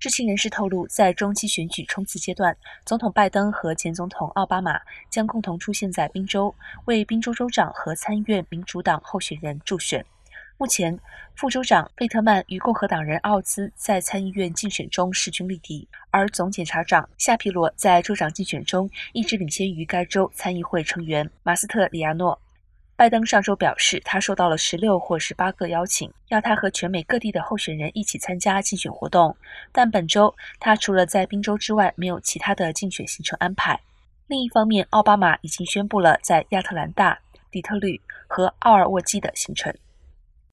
知情人士透露，在中期选举冲刺阶段，总统拜登和前总统奥巴马将共同出现在宾州，为宾州州长和参议院民主党候选人助选。目前，副州长贝特曼与共和党人奥兹在参议院竞选中势均力敌，而总检察长夏皮罗在州长竞选中一直领先于该州参议会成员马斯特里亚诺。拜登上周表示，他收到了十六或十八个邀请，要他和全美各地的候选人一起参加竞选活动。但本周他除了在宾州之外，没有其他的竞选行程安排。另一方面，奥巴马已经宣布了在亚特兰大、底特律和奥尔沃基的行程。